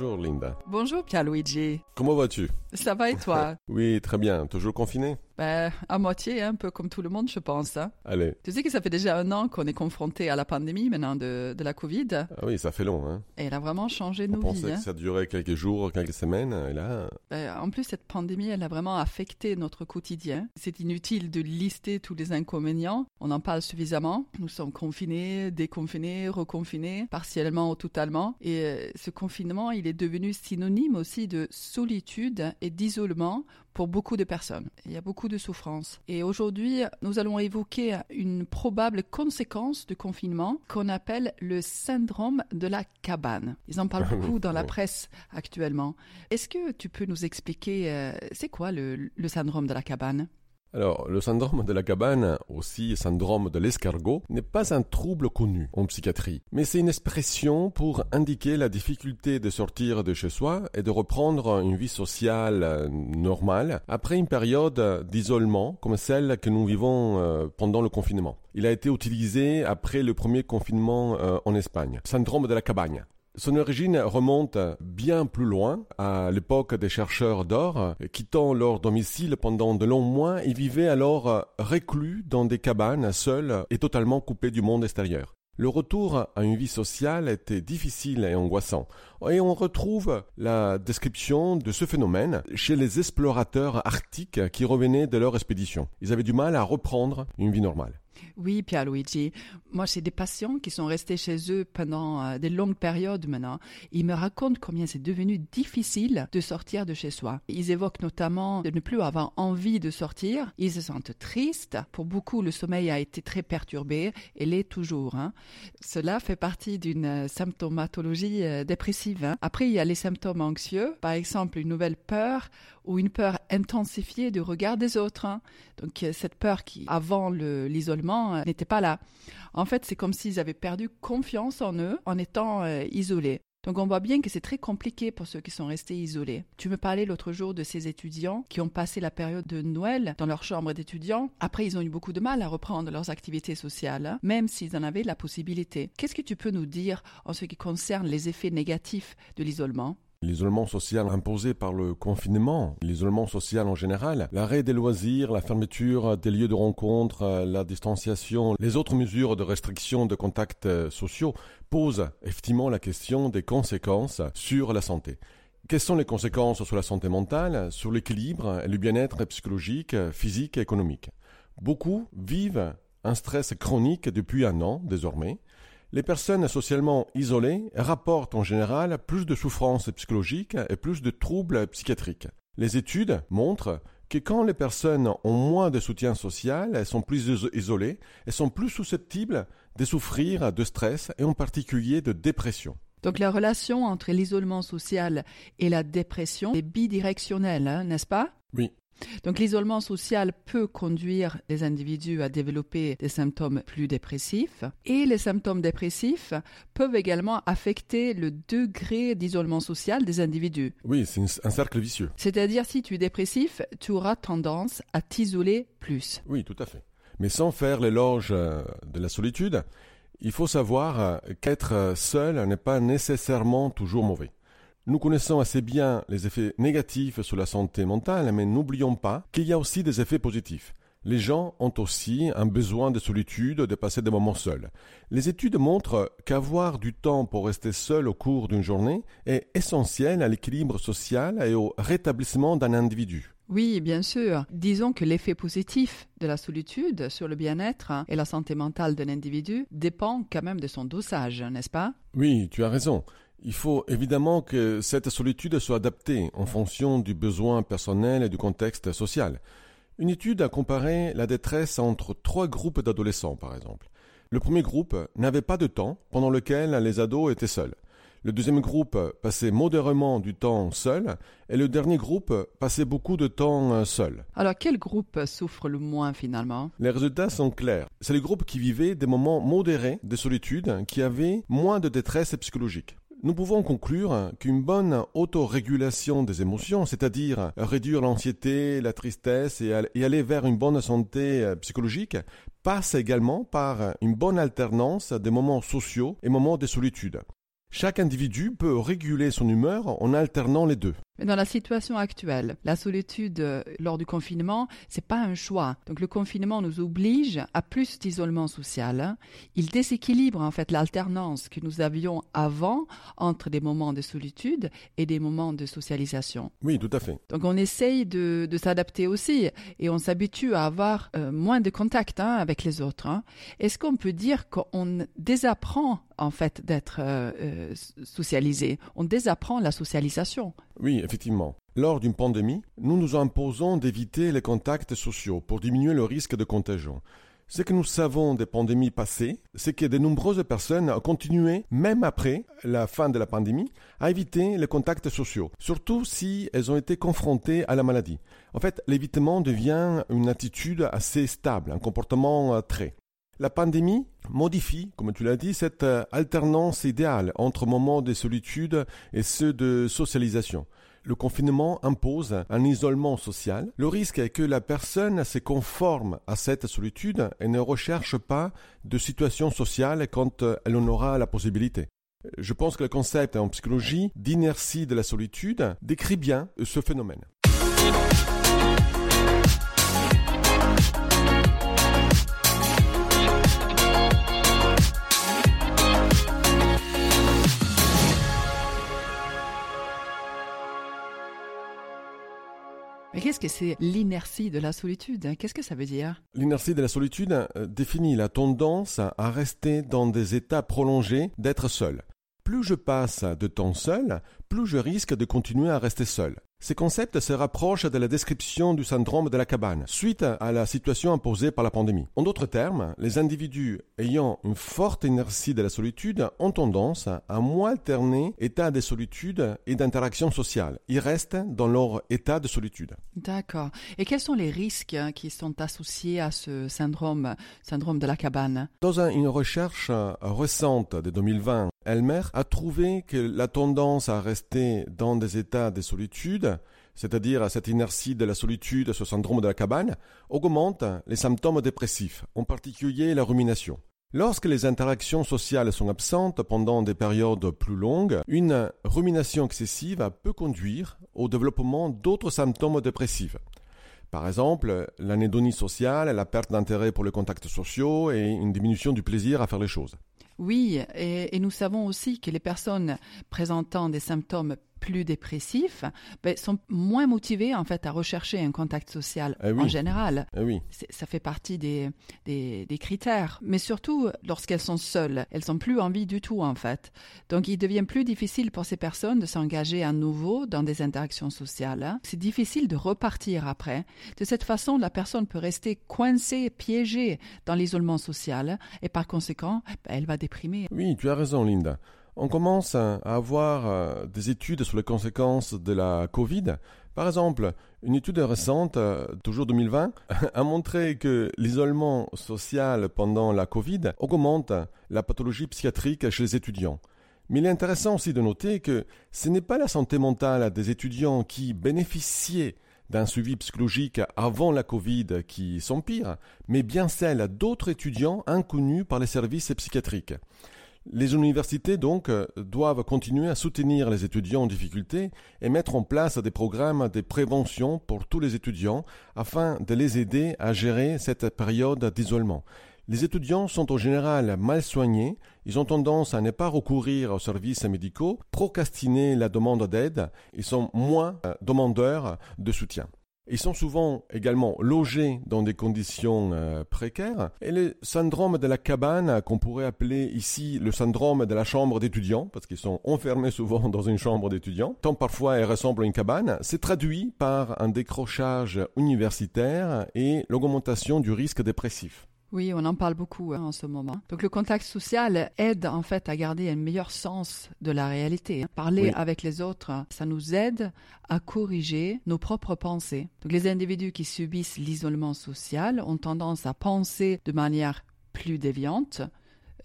Bonjour Linda. Bonjour Pierluigi. Comment vas-tu? Ça va et toi? Oui, très bien. Toujours confiné? Ben, À moitié, un peu comme tout le monde, je pense. hein. Allez. Tu sais que ça fait déjà un an qu'on est confronté à la pandémie maintenant de, de la Covid. Ah oui, ça fait long. Hein. Et elle a vraiment changé On nos pensait vies. que hein. ça durait quelques jours, quelques semaines, et là, Ben, en plus, cette pandémie, elle a vraiment affecté notre quotidien. C'est inutile de lister tous les inconvénients. On en parle suffisamment. Nous sommes confinés, déconfinés, reconfinés, partiellement ou totalement. Et euh, ce confinement, il est devenu synonyme aussi de solitude et d'isolement pour beaucoup de personnes. Il y a beaucoup de souffrance. Et aujourd'hui, nous allons évoquer une probable conséquence du confinement qu'on appelle le syndrome de la cabane. Ils en parlent beaucoup dans la presse actuellement. Est-ce que tu peux nous expliquer, euh, c'est quoi le, le syndrome de la cabane? Alors, le syndrome de la cabane, aussi syndrome de l'escargot, n'est pas un trouble connu en psychiatrie, mais c'est une expression pour indiquer la difficulté de sortir de chez soi et de reprendre une vie sociale euh, normale après une période d'isolement comme celle que nous vivons euh, pendant le confinement. Il a été utilisé après le premier confinement euh, en Espagne. Syndrome de la cabane. Son origine remonte bien plus loin, à l'époque des chercheurs d'or, quittant leur domicile pendant de longs mois et vivaient alors reclus dans des cabanes, seuls et totalement coupés du monde extérieur. Le retour à une vie sociale était difficile et angoissant, et on retrouve la description de ce phénomène chez les explorateurs arctiques qui revenaient de leur expédition. Ils avaient du mal à reprendre une vie normale. Oui, Pierluigi. Moi, j'ai des patients qui sont restés chez eux pendant euh, des longues périodes maintenant. Ils me racontent combien c'est devenu difficile de sortir de chez soi. Ils évoquent notamment de ne plus avoir envie de sortir. Ils se sentent tristes. Pour beaucoup, le sommeil a été très perturbé et l'est toujours. hein. Cela fait partie d'une euh, symptomatologie euh, dépressive. hein. Après, il y a les symptômes anxieux, par exemple une nouvelle peur ou une peur intensifiée du regard des autres. hein. Donc euh, cette peur qui, avant le- l'isolement, euh, n'était pas là. En fait, c'est comme s'ils avaient perdu confiance en eux en étant euh, isolés. Donc on voit bien que c'est très compliqué pour ceux qui sont restés isolés. Tu me parlais l'autre jour de ces étudiants qui ont passé la période de Noël dans leur chambre d'étudiants. Après, ils ont eu beaucoup de mal à reprendre leurs activités sociales, hein, même s'ils en avaient la possibilité. Qu'est-ce que tu peux nous dire en ce qui concerne les effets négatifs de l'isolement? L'isolement social imposé par le confinement, l'isolement social en général, l'arrêt des loisirs, la fermeture des lieux de rencontre, euh, la distanciation, les autres mesures de restriction de contacts euh, sociaux posent effectivement la question des conséquences sur la santé. Quelles sont les conséquences sur la santé mentale, sur l'équilibre et le bien-être psychologique, physique et économique? Beaucoup vivent un stress chronique depuis un an désormais. Les personnes socialement isolées rapportent en général plus de souffrances psychologiques et plus de troubles psychiatriques. Les études montrent que quand les personnes ont moins de soutien social, elles sont plus iso- isolées et sont plus susceptibles de souffrir de stress et en particulier de dépression. Donc la relation entre l'isolement social et la dépression est bidirectionnelle, hein, n'est-ce pas? Oui. Donc l'isolement social peut conduire les individus à développer des symptômes plus dépressifs et les symptômes dépressifs peuvent également affecter le degré d'isolement social des individus. Oui, c'est un cercle vicieux. C'est-à-dire si tu es dépressif, tu auras tendance à t'isoler plus. Oui, tout à fait. Mais sans faire l'éloge euh, de la solitude, il faut savoir euh, qu'être euh, seul n'est pas nécessairement toujours mauvais. Nous connaissons assez bien les effets négatifs sur la santé mentale, mais n'oublions pas qu'il y a aussi des effets positifs. Les gens ont aussi un besoin de solitude, de passer des moments seuls. Les études montrent qu'avoir du temps pour rester seul au cours d'une journée est essentiel à l'équilibre social et au rétablissement d'un individu. Oui, bien sûr. Disons que l'effet positif de la solitude sur le bien-être et la santé mentale d'un individu dépend quand même de son dosage, n'est-ce pas? Oui, tu as raison. Il faut évidemment que cette solitude soit adaptée en fonction du besoin personnel et du contexte social. Une étude a comparé la détresse entre trois groupes d'adolescents, par exemple. Le premier groupe n'avait pas de temps pendant lequel les ados étaient seuls. Le deuxième groupe passait modérément du temps seul et le dernier groupe passait beaucoup de temps euh, seul. Alors quel groupe souffre le moins finalement? Les résultats sont clairs. C'est le groupe qui vivait des moments modérés de solitude qui avait moins de détresse psychologique. Nous pouvons conclure qu'une bonne autorégulation des émotions, c'est-à-dire réduire l'anxiété, la tristesse et al- et aller vers une bonne santé euh, psychologique, passe également par une bonne alternance des moments sociaux et moments de solitude. Chaque individu peut réguler son humeur en alternant les deux. Mais dans la situation actuelle, la solitude euh, lors du confinement, c'est pas un choix. Donc le confinement nous oblige à plus d'isolement social. Hein. Il déséquilibre en fait l'alternance que nous avions avant entre des moments de solitude et des moments de socialisation. Oui, tout à fait. Donc on essaye de, s'adapter aussi et on s'habitue à avoir euh, moins de contact hein, avec les autres. Hein. Est-ce qu'on peut dire qu'on désapprend en fait d'être euh, socialisé On désapprend la socialisation. Oui, effectivement. Lors d'une pandémie, nous nous imposons d'éviter les contacts sociaux pour diminuer le risque de contagion. Ce que nous savons des pandémies passées, c'est que de nombreuses personnes ont continué, même après la fin de la pandémie, à éviter les contacts sociaux, surtout si elles ont été confrontées à la maladie. En fait, l'évitement devient une attitude assez stable, un comportement euh, très. La pandémie modifie, comme tu l'as dit, cette euh, alternance idéale entre moments de solitude et ceux de socialisation. Le confinement impose un isolement social. Le risque est que la personne se conforme à cette solitude et ne recherche pas de situation sociale quand elle en aura la possibilité. Je pense que le concept en psychologie d'inertie de la solitude décrit bien ce phénomène. Mais qu'est-ce que c'est l'inertie de la solitude hein? Qu'est-ce que ça veut dire? L'inertie de la solitude euh, définit la tendance à rester dans des états prolongés d'être seul. Plus je passe de temps seul, plus je risque de continuer à rester seul. Ces concepts se rapprochent de la description du syndrome de la cabane, suite à la situation imposée par la pandémie. En d'autres termes, les individus ayant une forte inertie de la solitude ont tendance à moins alterner état de solitude et d'interaction sociale. Ils restent dans leur état de solitude. D'accord. Et quels sont les risques qui sont associés à ce syndrome, syndrome de la cabane? Dans une recherche récente de 2020, Elmer a trouvé que la tendance à rester dans des états de solitude, c'est-à-dire cette inertie de la solitude, ce syndrome de la cabane, augmente les symptômes dépressifs, en particulier la rumination. Lorsque les interactions sociales sont absentes pendant des périodes plus longues, une rumination excessive peut conduire au développement d'autres symptômes dépressifs. Par exemple, l'anédonie sociale, la perte d'intérêt pour les contacts sociaux et une diminution du plaisir à faire les choses. Oui, et, nous savons aussi que les personnes présentant des symptômes plus dépressifs ben, sont moins motivés en fait à rechercher un contact social eh en général. Eh oui. Ça fait partie des, des, critères. Mais surtout, lorsqu'elles sont seules, elles n'ont plus envie du tout en fait. Donc il devient plus difficile pour ces personnes de s'engager à nouveau dans des interactions sociales. C'est difficile de repartir après. De cette façon, la personne peut rester coincée, piégée dans l'isolement social et par conséquent, ben, elle va déprimer. Oui, tu as raison Linda on commence à avoir euh, des études sur les conséquences de la Covid. Par exemple, une étude récente, euh, toujours 2020, a montré que l'isolement social pendant la Covid augmente la pathologie psychiatrique chez les étudiants. Mais il est intéressant aussi de noter que ce n'est pas la santé mentale des étudiants qui bénéficiaient d'un suivi psychologique avant la Covid qui s'empire, mais bien celle d'autres étudiants inconnus par les services psychiatriques. Les universités, donc, euh, doivent continuer à soutenir les étudiants en difficulté et mettre en place des programmes de prévention pour tous les étudiants afin de les aider à gérer cette période d'isolement. Les étudiants sont en général mal soignés, ils ont tendance à ne pas recourir aux services médicaux, procrastiner la demande d'aide, ils sont moins euh, demandeurs de soutien. Ils sont souvent également logés dans des conditions euh, précaires. Et le syndrome de la cabane, qu'on pourrait appeler ici le syndrome de la chambre d'étudiant, parce qu'ils sont enfermés souvent dans une chambre d'étudiant, tant parfois elle ressemble à une cabane, c'est traduit par un décrochage universitaire et l'augmentation du risque dépressif. Oui, on en parle beaucoup hein, en ce moment. Donc le contact social aide en fait à garder un meilleur sens de la réalité. Hein. Parler avec les autres, ça nous aide à corriger nos propres pensées. Donc les individus qui subissent l'isolement social ont tendance à penser de manière plus déviante,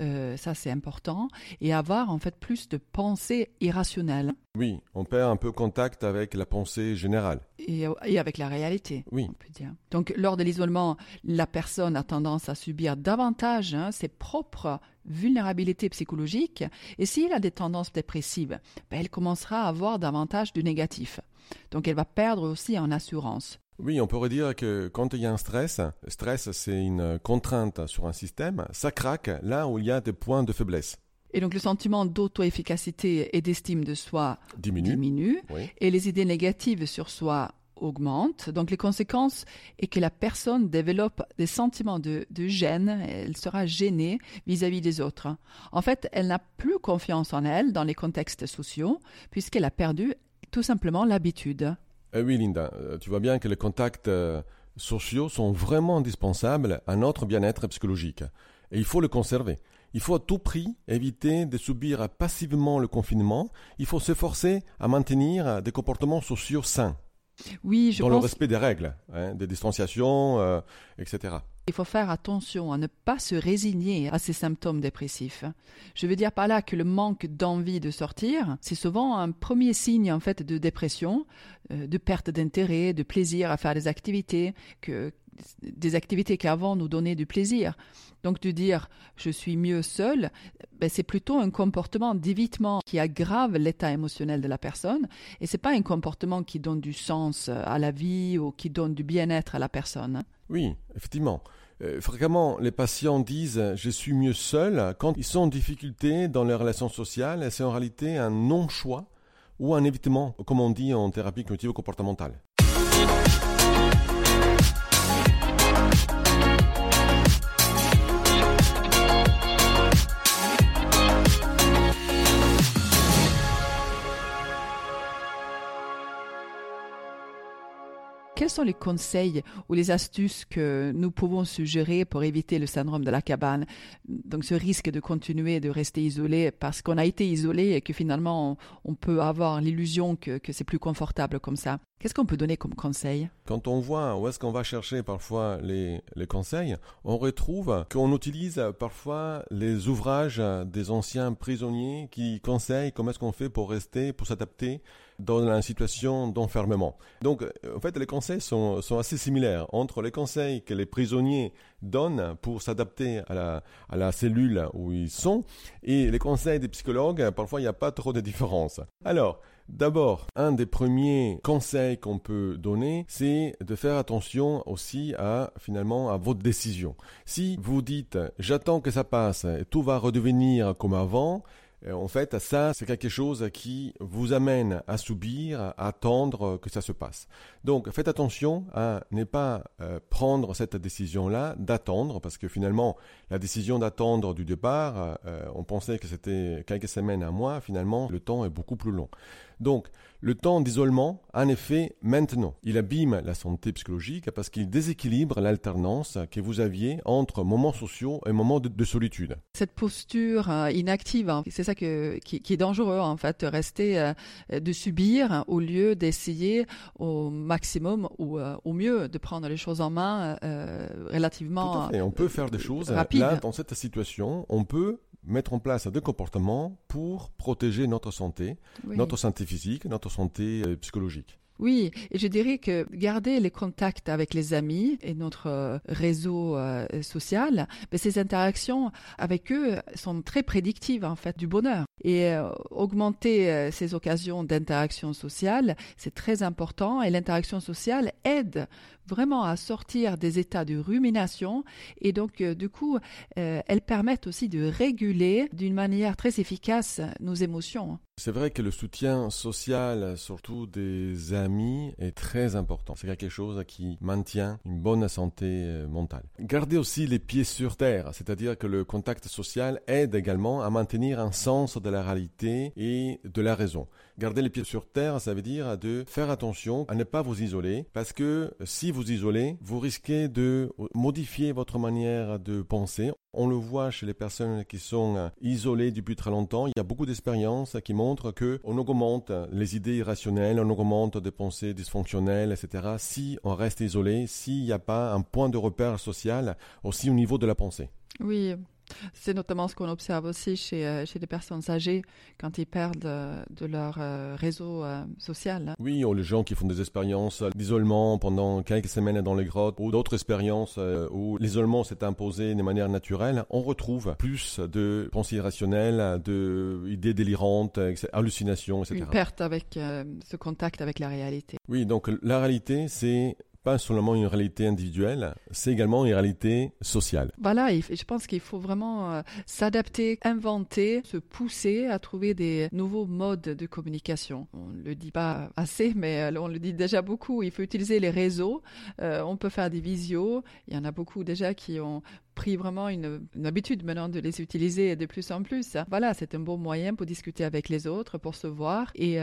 euh, ça c'est important, et avoir en fait plus de pensées irrationnelles. Oui, on perd un peu contact avec la pensée générale. et, et, avec la réalité. Oui. On peut dire. Donc, lors de l'isolement, la personne a tendance à subir davantage hein, ses propres vulnérabilités psychologiques. Et s'il a des tendances dépressives, ben, elle commencera à avoir davantage de négatif. Donc, elle va perdre aussi en assurance. Oui, on pourrait dire que quand il y a un stress, stress c'est une contrainte sur un système, ça craque là où il y a des points de faiblesse. Et donc le sentiment d'auto-efficacité et d'estime de soi diminue, diminue oui. et les idées négatives sur soi augmentent. Donc les conséquences est que la personne développe des sentiments de, de gêne, elle sera gênée vis-à-vis des autres. En fait, elle n'a plus confiance en elle dans les contextes sociaux puisqu'elle a perdu tout simplement l'habitude. Eh oui, Linda, euh, tu vois bien que les contacts euh, sociaux sont vraiment indispensables à notre bien-être psychologique. Et il faut le conserver. Il faut à tout prix éviter de subir passivement le confinement. Il faut s'efforcer à maintenir des comportements sociaux sains. Oui, je dans pense le respect des règles, hein, des distanciations, euh, etc. Il faut faire attention à ne pas se résigner à ces symptômes dépressifs. Je veux dire par là que le manque d'envie de sortir, c'est souvent un premier signe en fait de dépression, euh, de perte d'intérêt, de plaisir à faire des activités que des activités qui avant nous donnaient du plaisir. Donc de dire je suis mieux seul, ben, c'est plutôt un comportement d'évitement qui aggrave l'état émotionnel de la personne et c'est pas un comportement qui donne du sens à la vie ou qui donne du bien-être à la personne. Oui, effectivement. Euh, fréquemment, les patients disent je suis mieux seul quand ils sont en difficulté dans les relations sociales c'est en réalité un non-choix ou un évitement, comme on dit en thérapie cognitive comportementale. Quels sont les conseils ou les astuces que nous pouvons suggérer pour éviter le syndrome de la cabane? Donc ce risque de continuer de rester isolé parce qu'on a été isolé et que finalement on, peut avoir l'illusion que, que c'est plus confortable comme ça. Qu'est-ce qu'on peut donner comme conseil? Quand on voit où est-ce qu'on va chercher parfois les, les conseils, on retrouve qu'on utilise parfois les ouvrages des anciens prisonniers qui conseillent comment est-ce qu'on fait pour rester, pour s'adapter dans la situation d'enfermement. Donc, en fait, les conseils sont, sont, assez similaires entre les conseils que les prisonniers donnent pour s'adapter à la, à la cellule où ils sont et les conseils des psychologues. Parfois, il n'y a pas trop de différence. Alors, D'abord, un des premiers conseils qu'on peut donner, c'est de faire attention aussi à finalement à votre décision. Si vous dites j'attends que ça passe et tout va redevenir comme avant, en fait, ça, c'est quelque chose qui vous amène à subir, à attendre que ça se passe. Donc, faites attention à ne pas euh, prendre cette décision-là, d'attendre, parce que finalement, la décision d'attendre du départ, euh, on pensait que c'était quelques semaines, un mois, finalement, le temps est beaucoup plus long. Donc, le temps d'isolement, en effet, maintenant, il abîme la santé psychologique parce qu'il déséquilibre l'alternance que vous aviez entre moments sociaux et moments de, de solitude. Cette posture euh, inactive, hein, c'est ça que, qui, qui, est dangereux en fait, de rester, euh, de subir au lieu d'essayer au maximum ou euh, au mieux de prendre les choses en main relativement. Tout à fait. On peut faire des choses rapide. là dans cette situation. On peut mettre en place des comportements pour protéger notre santé, Oui. notre santé physique, notre santé euh, psychologique. Oui, et je dirais que garder les contacts avec les amis et notre euh, réseau euh, social, ben, ces interactions avec eux sont très prédictives en fait du bonheur. Et euh, augmenter ces occasions d'interaction sociale, c'est très important et l'interaction sociale aide vraiment à sortir des états de rumination et donc du coup elles permettent aussi de réguler d'une manière très efficace nos émotions. C'est vrai que le soutien social, surtout des amis, est très important. C'est quelque chose qui maintient une bonne santé euh, mentale. Gardez aussi les pieds sur terre, c'est-à-dire que le contact social aide également à maintenir un sens de la réalité et de la raison. Garder les pieds sur terre, ça veut dire de faire attention à ne pas vous isoler, parce que si vous isolez, vous risquez de modifier votre manière de penser. On le voit chez les personnes qui sont isolées depuis très longtemps. Il y a beaucoup d'expériences qui montrent que on augmente les idées irrationnelles, on augmente des pensées dysfonctionnelles, etc. Si on reste isolé, s'il n'y a pas un point de repère social aussi au niveau de la pensée. Oui, C'est notamment ce qu'on observe aussi chez, euh, chez les personnes âgées quand ils perdent euh, de leur euh, réseau social. Oui, ou les gens qui font des expériences d'isolement pendant quelques semaines dans les grottes, ou d'autres expériences où l'isolement s'est imposé de manière naturelle, on retrouve plus de pensées irrationnelles, d'idées délirantes, hallucinations, etc. Une perte avec ce contact avec la réalité. Oui, donc la réalité, c'est pas seulement une réalité individuelle, c'est également une réalité sociale. Voilà, je pense qu'il faut vraiment euh, s'adapter, inventer, se pousser à trouver des nouveaux modes de communication. On ne le dit pas assez, mais euh, on le dit déjà beaucoup. Il faut utiliser les réseaux. Euh, on peut faire des visios. Il y en a beaucoup déjà qui ont pris vraiment une, habitude maintenant de les utiliser de plus en plus. Voilà, c'est un bon moyen pour discuter avec les autres, pour se voir et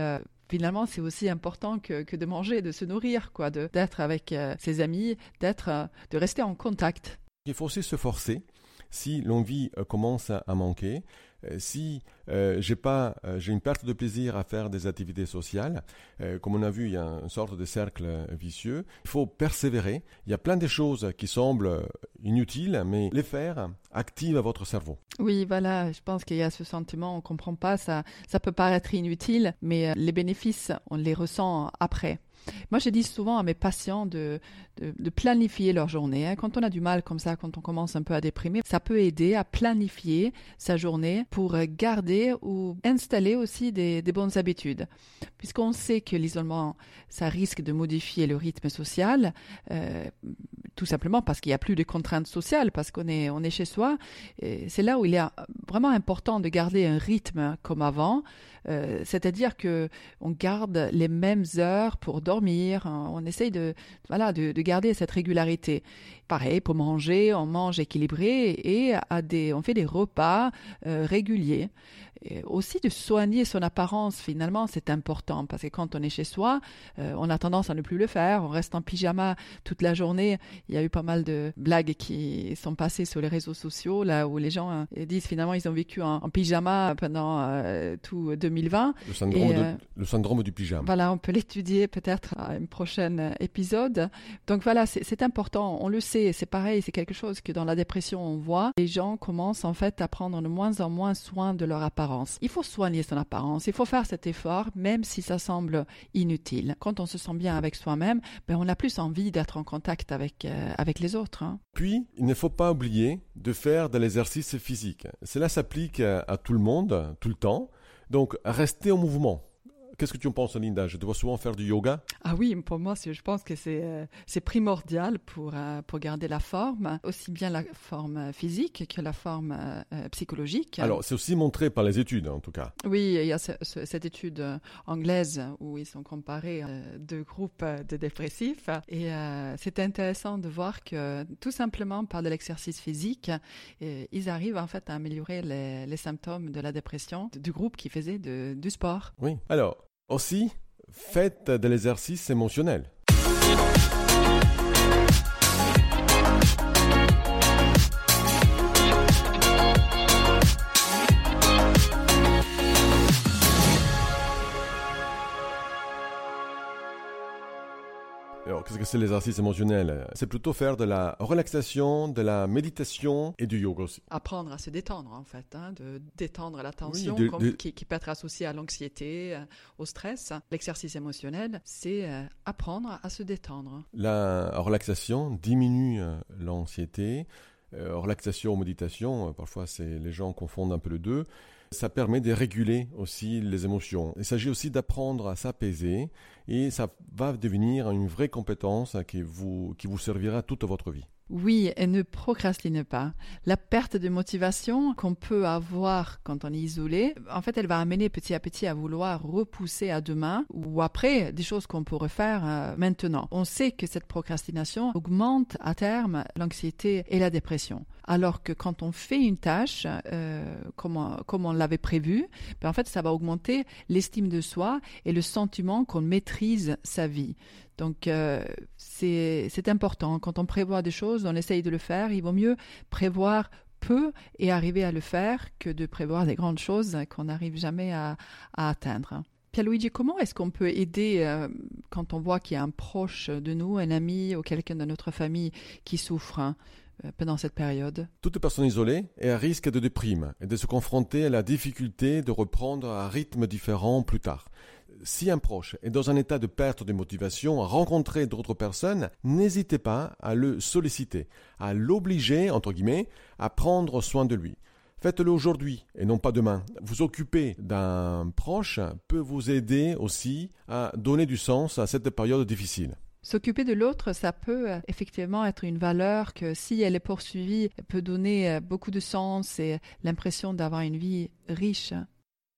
finalement, c'est aussi important que, de manger, de se nourrir, quoi, d'être avec euh, ses amis, d'être, euh, de rester en contact. Il faut se forcer. Si l'envie euh, commence à manquer, euh, si euh, j'ai pas, euh, j'ai une perte de plaisir à faire des activités sociales, comme on a vu, il y a une sorte de cercle vicieux. Il faut persévérer. Il y a plein de choses qui semblent inutiles, mais les faire active votre cerveau. Oui, voilà. Je pense qu'il y a ce sentiment, on comprend pas ça. Ça peut paraître inutile, mais les bénéfices, on les ressent après. Moi, je dis souvent à mes patients de, de, planifier leur journée. Hein. Quand on a du mal comme ça, quand on commence un peu à déprimer, ça peut aider à planifier sa journée pour garder ou installer aussi des, bonnes habitudes. Puisqu'on sait que l'isolement, ça risque de modifier le rythme social, euh, tout simplement parce qu'il n'y a plus de contraintes sociales, parce qu'on est, on est chez soi. C'est là où il est vraiment important de garder un rythme comme avant. Euh, c'est-à-dire que on garde les mêmes heures pour dormir, on essaye de, voilà, de, garder cette régularité. Pareil, pour manger, on mange équilibré et à des, on fait des repas euh, réguliers aussi de soigner son apparence, finalement, c'est important parce que quand on est chez soi, euh, on a tendance à ne plus le faire. On reste en pyjama toute la journée. Il y a eu pas mal de blagues qui sont passées sur les réseaux sociaux, là où les gens hein, disent finalement ils ont vécu en, pyjama pendant euh, tout 2020. Le syndrome, euh, le syndrome du pyjama. Voilà, on peut l'étudier peut-être à un prochain épisode. Donc voilà, c'est important. On le sait, c'est pareil, c'est quelque chose que dans la dépression on voit. Les gens commencent en fait à prendre de moins en moins soin de leur apparence. Il faut soigner son apparence, il faut faire cet effort, même si ça semble inutile. Quand on se sent bien avec soi-même, ben on a plus envie d'être en contact avec, euh, avec les autres. Hein. Puis, il ne faut pas oublier de faire de l'exercice physique. Cela s'applique à tout le monde, tout le temps. Donc, restez en mouvement. Qu'est-ce que tu en penses, Linda? Je dois souvent faire du yoga Ah oui, pour moi, je pense que c'est euh, primordial pour, euh, pour garder la forme, aussi bien la forme physique que la forme euh, psychologique. Alors, c'est aussi montré par les études, en tout cas. Oui, il y a cette étude anglaise où ils sont comparés deux groupes de dépressifs. Et c'est intéressant de voir que tout simplement par de l'exercice physique, ils arrivent en fait à améliorer les, les symptômes de la dépression du groupe qui faisait de, du sport. Oui. Alors, aussi, faites de l'exercice émotionnel. Qu'est-ce que c'est l'exercice émotionnel C'est plutôt faire de la relaxation, de la méditation et du yoga aussi. Apprendre à se détendre, en fait, hein, de détendre la tension Qui, peut être associée à l'anxiété, euh, au stress. L'exercice émotionnel, c'est euh, apprendre à se détendre. La relaxation diminue euh, l'anxiété. relaxation, méditation, parfois c'est les gens confondent un peu les deux. Ça permet de réguler aussi les émotions. Il s'agit aussi d'apprendre à s'apaiser et ça va devenir une vraie compétence qui vous, qui vous servira toute votre vie. Oui, et ne procrastine pas. La perte de motivation qu'on peut avoir quand on est isolé, en fait, elle va amener petit à petit à vouloir repousser à demain ou après des choses qu'on pourrait faire euh, maintenant. On sait que cette procrastination augmente à terme l'anxiété et la dépression. Alors que quand on fait une tâche euh, comme, on, comme, on, l'avait prévu, ben en fait, ça va augmenter l'estime de soi et le sentiment qu'on maîtrise sa vie. Donc euh, c'est important. Quand on prévoit des choses, on essaye de le faire. Il vaut mieux prévoir peu et arriver à le faire que de prévoir des grandes choses qu'on n'arrive jamais à, à atteindre. Pierluigi, comment est-ce qu'on peut aider euh, quand on voit qu'il y a un proche de nous, un ami ou quelqu'un de notre famille qui souffre pendant cette période. Toute personne isolée est à risque de déprime et de se confronter à la difficulté de reprendre un rythme différent plus tard. Si un proche est dans un état de perte de motivation à rencontrer d'autres personnes, n'hésitez pas à le solliciter, à l'obliger, entre guillemets, à prendre soin de lui. Faites-le aujourd'hui et non pas demain. Vous occuper d'un proche peut vous aider aussi à donner du sens à cette période difficile. S'occuper de l'autre, ça peut euh, effectivement être une valeur que si elle est poursuivie, peut donner euh, beaucoup de sens et l'impression d'avoir une vie riche.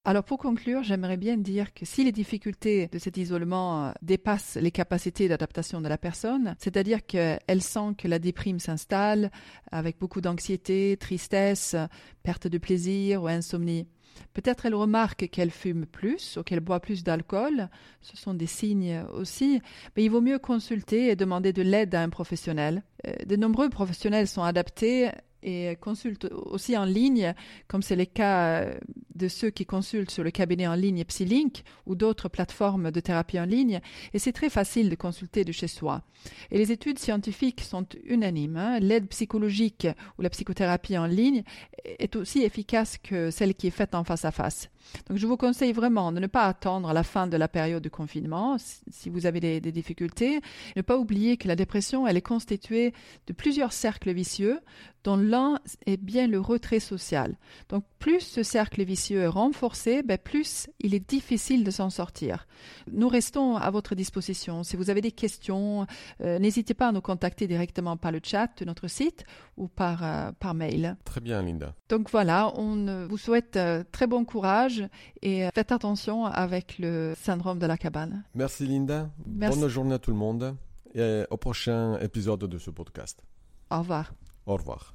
Alors pour conclure, j'aimerais bien dire que si les difficultés de cet isolement euh, dépassent les capacités d'adaptation de la personne, c'est-à-dire qu'elle sent que la déprime s'installe avec beaucoup d'anxiété, tristesse, perte de plaisir ou insomnie, Peut-être elle remarque qu'elle fume plus ou qu'elle boit plus d'alcool, ce sont des signes aussi, mais il vaut mieux consulter et demander de l'aide à un professionnel. Euh, de nombreux professionnels sont adaptés et consultent aussi en ligne, comme c'est le cas euh, de ceux qui consultent sur le cabinet en ligne Psylink ou d'autres plateformes de thérapie en ligne. Et c'est très facile de consulter de chez soi. Et les études scientifiques sont unanimes. Hein. L'aide psychologique ou la psychothérapie en ligne est aussi efficace que celle qui est faite en face à face. Donc je vous conseille vraiment de ne pas attendre la fin de la période de confinement si vous avez des, difficultés. Ne pas oublier que la dépression, elle est constituée de plusieurs cercles vicieux dont l'un est bien le retrait social. Plus ce cercle vicieux est renforcé, ben, plus il est difficile de s'en sortir. Nous restons à votre disposition. Si vous avez des questions, euh, n'hésitez pas à nous contacter directement par le chat de notre site ou par, euh, par mail. Très bien, Linda. Donc voilà, on euh, vous souhaite très bon courage et faites attention avec le syndrome de la cabane. Merci, Linda. Bonne journée à tout le monde et au prochain épisode de ce podcast. Au revoir. Au revoir.